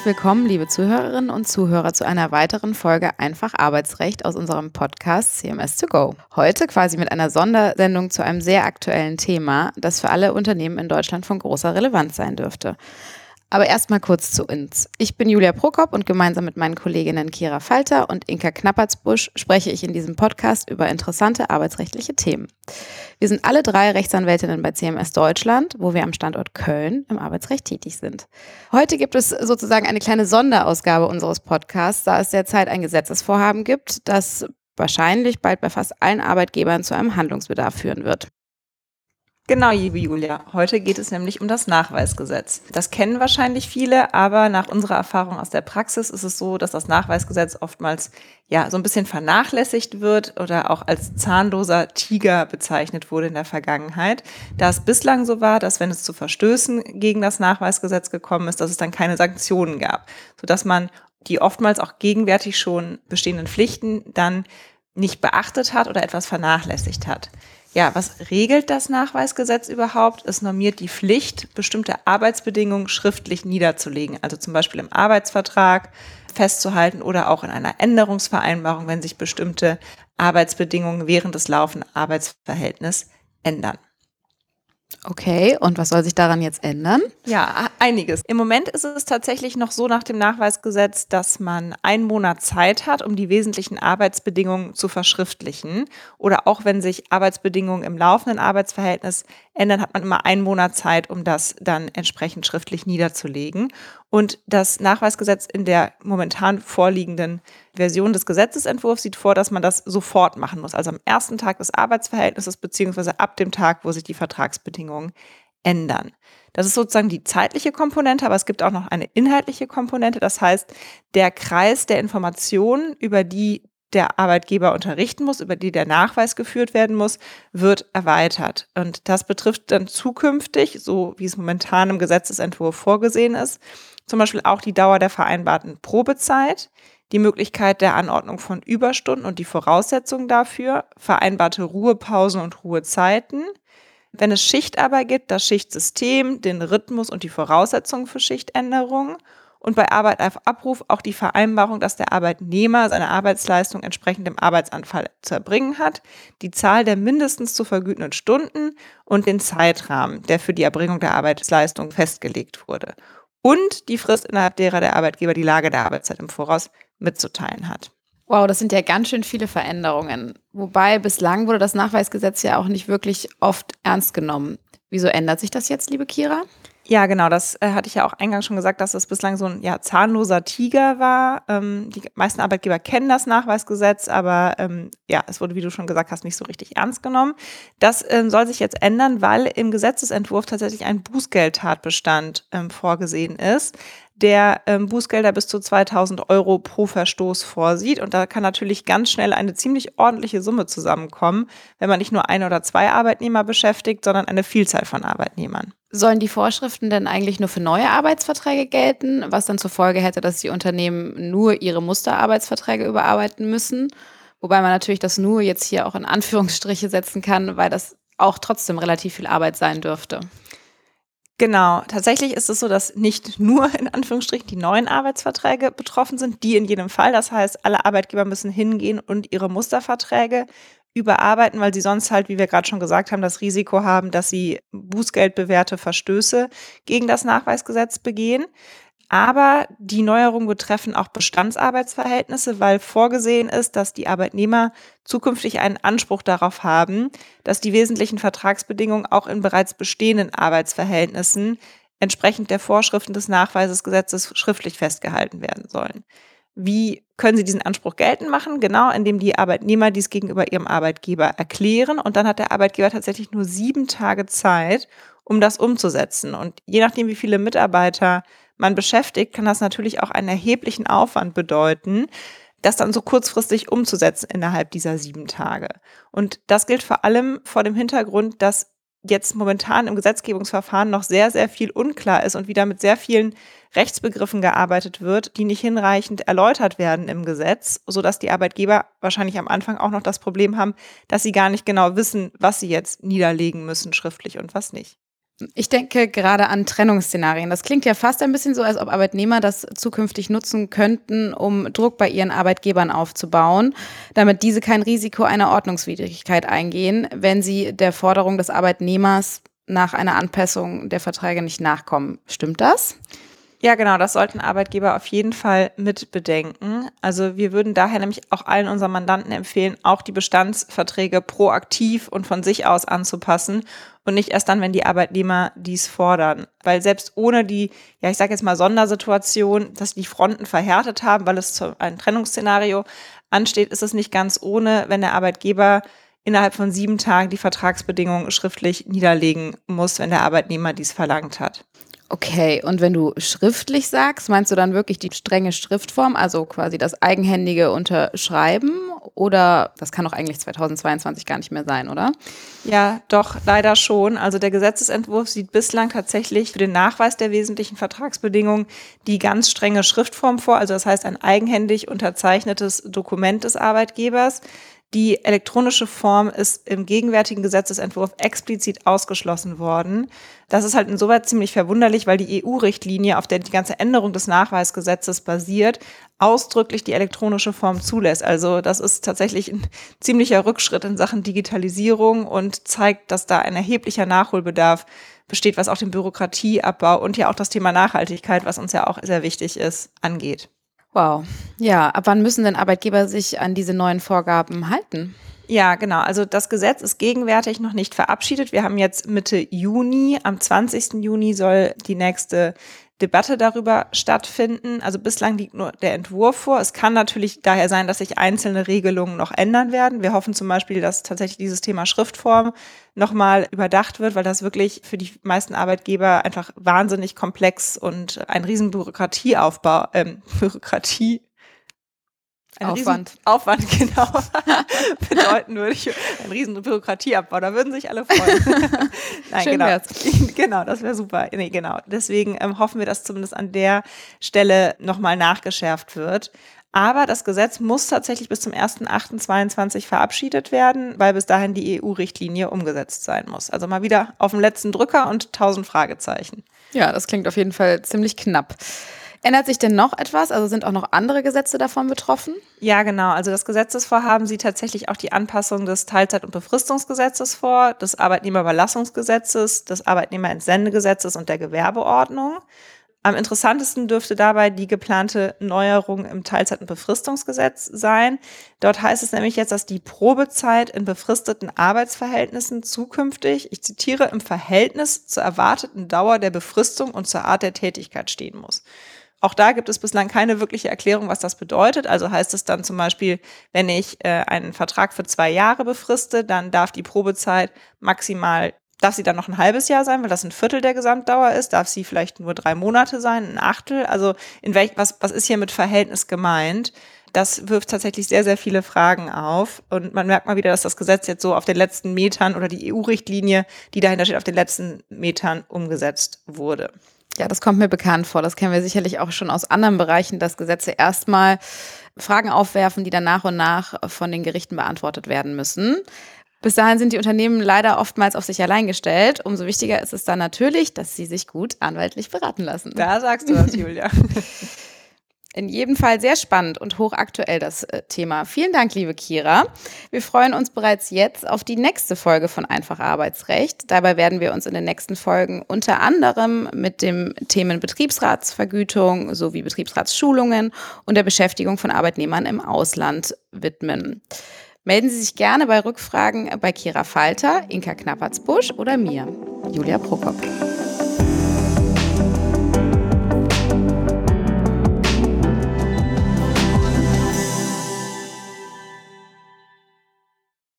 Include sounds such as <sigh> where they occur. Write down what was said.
Herzlich willkommen, liebe Zuhörerinnen und Zuhörer, zu einer weiteren Folge Einfach Arbeitsrecht aus unserem Podcast CMS 2 Go. Heute quasi mit einer Sondersendung zu einem sehr aktuellen Thema, das für alle Unternehmen in Deutschland von großer Relevanz sein dürfte. Aber erstmal kurz zu uns. Ich bin Julia Prokop und gemeinsam mit meinen Kolleginnen Kira Falter und Inka Knappertsbusch spreche ich in diesem Podcast über interessante arbeitsrechtliche Themen. Wir sind alle drei Rechtsanwältinnen bei CMS Deutschland, wo wir am Standort Köln im Arbeitsrecht tätig sind. Heute gibt es sozusagen eine kleine Sonderausgabe unseres Podcasts, da es derzeit ein Gesetzesvorhaben gibt, das wahrscheinlich bald bei fast allen Arbeitgebern zu einem Handlungsbedarf führen wird. Genau, liebe Julia. Heute geht es nämlich um das Nachweisgesetz. Das kennen wahrscheinlich viele, aber nach unserer Erfahrung aus der Praxis ist es so, dass das Nachweisgesetz oftmals ja so ein bisschen vernachlässigt wird oder auch als zahnloser Tiger bezeichnet wurde in der Vergangenheit. Da es bislang so war, dass wenn es zu Verstößen gegen das Nachweisgesetz gekommen ist, dass es dann keine Sanktionen gab, sodass man die oftmals auch gegenwärtig schon bestehenden Pflichten dann nicht beachtet hat oder etwas vernachlässigt hat. Ja, was regelt das Nachweisgesetz überhaupt? Es normiert die Pflicht, bestimmte Arbeitsbedingungen schriftlich niederzulegen, also zum Beispiel im Arbeitsvertrag festzuhalten oder auch in einer Änderungsvereinbarung, wenn sich bestimmte Arbeitsbedingungen während des laufenden Arbeitsverhältnisses ändern. Okay, und was soll sich daran jetzt ändern? Ja, einiges. Im Moment ist es tatsächlich noch so nach dem Nachweisgesetz, dass man einen Monat Zeit hat, um die wesentlichen Arbeitsbedingungen zu verschriftlichen. Oder auch wenn sich Arbeitsbedingungen im laufenden Arbeitsverhältnis ändern, hat man immer einen Monat Zeit, um das dann entsprechend schriftlich niederzulegen. Und das Nachweisgesetz in der momentan vorliegenden Version des Gesetzesentwurfs sieht vor, dass man das sofort machen muss, also am ersten Tag des Arbeitsverhältnisses beziehungsweise ab dem Tag, wo sich die Vertragsbedingungen ändern. Das ist sozusagen die zeitliche Komponente, aber es gibt auch noch eine inhaltliche Komponente. Das heißt, der Kreis der Informationen, über die der Arbeitgeber unterrichten muss, über die der Nachweis geführt werden muss, wird erweitert. Und das betrifft dann zukünftig, so wie es momentan im Gesetzesentwurf vorgesehen ist, zum Beispiel auch die Dauer der vereinbarten Probezeit, die Möglichkeit der Anordnung von Überstunden und die Voraussetzungen dafür, vereinbarte Ruhepausen und Ruhezeiten, wenn es Schichtarbeit gibt, das Schichtsystem, den Rhythmus und die Voraussetzungen für Schichtänderungen und bei Arbeit auf Abruf auch die Vereinbarung, dass der Arbeitnehmer seine Arbeitsleistung entsprechend dem Arbeitsanfall zu erbringen hat, die Zahl der mindestens zu vergütenden Stunden und den Zeitrahmen, der für die Erbringung der Arbeitsleistung festgelegt wurde und die Frist, innerhalb derer der Arbeitgeber die Lage der Arbeitszeit im Voraus mitzuteilen hat. Wow, das sind ja ganz schön viele Veränderungen. Wobei bislang wurde das Nachweisgesetz ja auch nicht wirklich oft ernst genommen. Wieso ändert sich das jetzt, liebe Kira? Ja, genau, das äh, hatte ich ja auch eingangs schon gesagt, dass es bislang so ein ja, zahnloser Tiger war. Ähm, die meisten Arbeitgeber kennen das Nachweisgesetz, aber ähm, ja, es wurde, wie du schon gesagt hast, nicht so richtig ernst genommen. Das ähm, soll sich jetzt ändern, weil im Gesetzesentwurf tatsächlich ein Bußgeldtatbestand ähm, vorgesehen ist der ähm, Bußgelder bis zu 2000 Euro pro Verstoß vorsieht. Und da kann natürlich ganz schnell eine ziemlich ordentliche Summe zusammenkommen, wenn man nicht nur ein oder zwei Arbeitnehmer beschäftigt, sondern eine Vielzahl von Arbeitnehmern. Sollen die Vorschriften denn eigentlich nur für neue Arbeitsverträge gelten, was dann zur Folge hätte, dass die Unternehmen nur ihre Musterarbeitsverträge überarbeiten müssen? Wobei man natürlich das nur jetzt hier auch in Anführungsstriche setzen kann, weil das auch trotzdem relativ viel Arbeit sein dürfte. Genau, tatsächlich ist es so, dass nicht nur in Anführungsstrichen die neuen Arbeitsverträge betroffen sind, die in jedem Fall. Das heißt, alle Arbeitgeber müssen hingehen und ihre Musterverträge überarbeiten, weil sie sonst halt, wie wir gerade schon gesagt haben, das Risiko haben, dass sie bußgeldbewährte Verstöße gegen das Nachweisgesetz begehen. Aber die Neuerungen betreffen auch Bestandsarbeitsverhältnisse, weil vorgesehen ist, dass die Arbeitnehmer zukünftig einen Anspruch darauf haben, dass die wesentlichen Vertragsbedingungen auch in bereits bestehenden Arbeitsverhältnissen entsprechend der Vorschriften des Nachweisesgesetzes schriftlich festgehalten werden sollen. Wie können sie diesen Anspruch geltend machen? Genau, indem die Arbeitnehmer dies gegenüber ihrem Arbeitgeber erklären und dann hat der Arbeitgeber tatsächlich nur sieben Tage Zeit, um das umzusetzen. Und je nachdem, wie viele Mitarbeiter man beschäftigt, kann das natürlich auch einen erheblichen Aufwand bedeuten, das dann so kurzfristig umzusetzen innerhalb dieser sieben Tage. Und das gilt vor allem vor dem Hintergrund, dass jetzt momentan im Gesetzgebungsverfahren noch sehr, sehr viel unklar ist und wieder mit sehr vielen Rechtsbegriffen gearbeitet wird, die nicht hinreichend erläutert werden im Gesetz, sodass die Arbeitgeber wahrscheinlich am Anfang auch noch das Problem haben, dass sie gar nicht genau wissen, was sie jetzt niederlegen müssen schriftlich und was nicht. Ich denke gerade an Trennungsszenarien. Das klingt ja fast ein bisschen so, als ob Arbeitnehmer das zukünftig nutzen könnten, um Druck bei ihren Arbeitgebern aufzubauen, damit diese kein Risiko einer Ordnungswidrigkeit eingehen, wenn sie der Forderung des Arbeitnehmers nach einer Anpassung der Verträge nicht nachkommen. Stimmt das? Ja, genau, das sollten Arbeitgeber auf jeden Fall mit bedenken. Also wir würden daher nämlich auch allen unseren Mandanten empfehlen, auch die Bestandsverträge proaktiv und von sich aus anzupassen und nicht erst dann, wenn die Arbeitnehmer dies fordern. Weil selbst ohne die, ja, ich sage jetzt mal Sondersituation, dass die Fronten verhärtet haben, weil es zu einem Trennungsszenario ansteht, ist es nicht ganz ohne, wenn der Arbeitgeber innerhalb von sieben Tagen die Vertragsbedingungen schriftlich niederlegen muss, wenn der Arbeitnehmer dies verlangt hat. Okay, und wenn du schriftlich sagst, meinst du dann wirklich die strenge Schriftform, also quasi das eigenhändige Unterschreiben? Oder das kann doch eigentlich 2022 gar nicht mehr sein, oder? Ja, doch, leider schon. Also der Gesetzesentwurf sieht bislang tatsächlich für den Nachweis der wesentlichen Vertragsbedingungen die ganz strenge Schriftform vor. Also das heißt ein eigenhändig unterzeichnetes Dokument des Arbeitgebers. Die elektronische Form ist im gegenwärtigen Gesetzesentwurf explizit ausgeschlossen worden. Das ist halt insoweit ziemlich verwunderlich, weil die EU-Richtlinie, auf der die ganze Änderung des Nachweisgesetzes basiert, ausdrücklich die elektronische Form zulässt. Also das ist tatsächlich ein ziemlicher Rückschritt in Sachen Digitalisierung und zeigt, dass da ein erheblicher Nachholbedarf besteht, was auch den Bürokratieabbau und ja auch das Thema Nachhaltigkeit, was uns ja auch sehr wichtig ist, angeht. Wow. Ja, ab wann müssen denn Arbeitgeber sich an diese neuen Vorgaben halten? Ja, genau. Also das Gesetz ist gegenwärtig noch nicht verabschiedet. Wir haben jetzt Mitte Juni. Am 20. Juni soll die nächste Debatte darüber stattfinden. Also bislang liegt nur der Entwurf vor. Es kann natürlich daher sein, dass sich einzelne Regelungen noch ändern werden. Wir hoffen zum Beispiel, dass tatsächlich dieses Thema Schriftform nochmal überdacht wird, weil das wirklich für die meisten Arbeitgeber einfach wahnsinnig komplex und ein riesen Bürokratieaufbau, ähm, <laughs> Bürokratie Aufwand. Aufwand, <laughs> genau. <laughs> bedeuten würde ich ein riesen Bürokratieabbau. Da würden sich alle freuen. <laughs> Nein, Schön genau. Wär's. Genau, das wäre super. Nee, genau. Deswegen ähm, hoffen wir, dass zumindest an der Stelle nochmal nachgeschärft wird. Aber das Gesetz muss tatsächlich bis zum 1.8.22 verabschiedet werden, weil bis dahin die EU-Richtlinie umgesetzt sein muss. Also mal wieder auf dem letzten Drücker und tausend Fragezeichen. Ja, das klingt auf jeden Fall ziemlich knapp. Ändert sich denn noch etwas? Also sind auch noch andere Gesetze davon betroffen? Ja, genau. Also das Gesetzesvorhaben sieht tatsächlich auch die Anpassung des Teilzeit- und Befristungsgesetzes vor, des Arbeitnehmerüberlassungsgesetzes, des Arbeitnehmerentsendegesetzes und der Gewerbeordnung. Am interessantesten dürfte dabei die geplante Neuerung im Teilzeit- und Befristungsgesetz sein. Dort heißt es nämlich jetzt, dass die Probezeit in befristeten Arbeitsverhältnissen zukünftig, ich zitiere, im Verhältnis zur erwarteten Dauer der Befristung und zur Art der Tätigkeit stehen muss. Auch da gibt es bislang keine wirkliche Erklärung, was das bedeutet. Also heißt es dann zum Beispiel, wenn ich äh, einen Vertrag für zwei Jahre befriste, dann darf die Probezeit maximal, darf sie dann noch ein halbes Jahr sein, weil das ein Viertel der Gesamtdauer ist, darf sie vielleicht nur drei Monate sein, ein Achtel. Also in welch, was, was ist hier mit Verhältnis gemeint? Das wirft tatsächlich sehr, sehr viele Fragen auf. Und man merkt mal wieder, dass das Gesetz jetzt so auf den letzten Metern oder die EU-Richtlinie, die dahinter steht, auf den letzten Metern umgesetzt wurde. Ja, das kommt mir bekannt vor. Das kennen wir sicherlich auch schon aus anderen Bereichen, dass Gesetze erstmal Fragen aufwerfen, die dann nach und nach von den Gerichten beantwortet werden müssen. Bis dahin sind die Unternehmen leider oftmals auf sich allein gestellt. Umso wichtiger ist es dann natürlich, dass sie sich gut anwaltlich beraten lassen. Da sagst du was, Julia. <laughs> In jedem Fall sehr spannend und hochaktuell das äh, Thema. Vielen Dank, liebe Kira. Wir freuen uns bereits jetzt auf die nächste Folge von Einfach Arbeitsrecht. Dabei werden wir uns in den nächsten Folgen unter anderem mit dem Themen Betriebsratsvergütung sowie Betriebsratsschulungen und der Beschäftigung von Arbeitnehmern im Ausland widmen. Melden Sie sich gerne bei Rückfragen bei Kira Falter, Inka Knappertsbusch oder mir, Julia Prokop.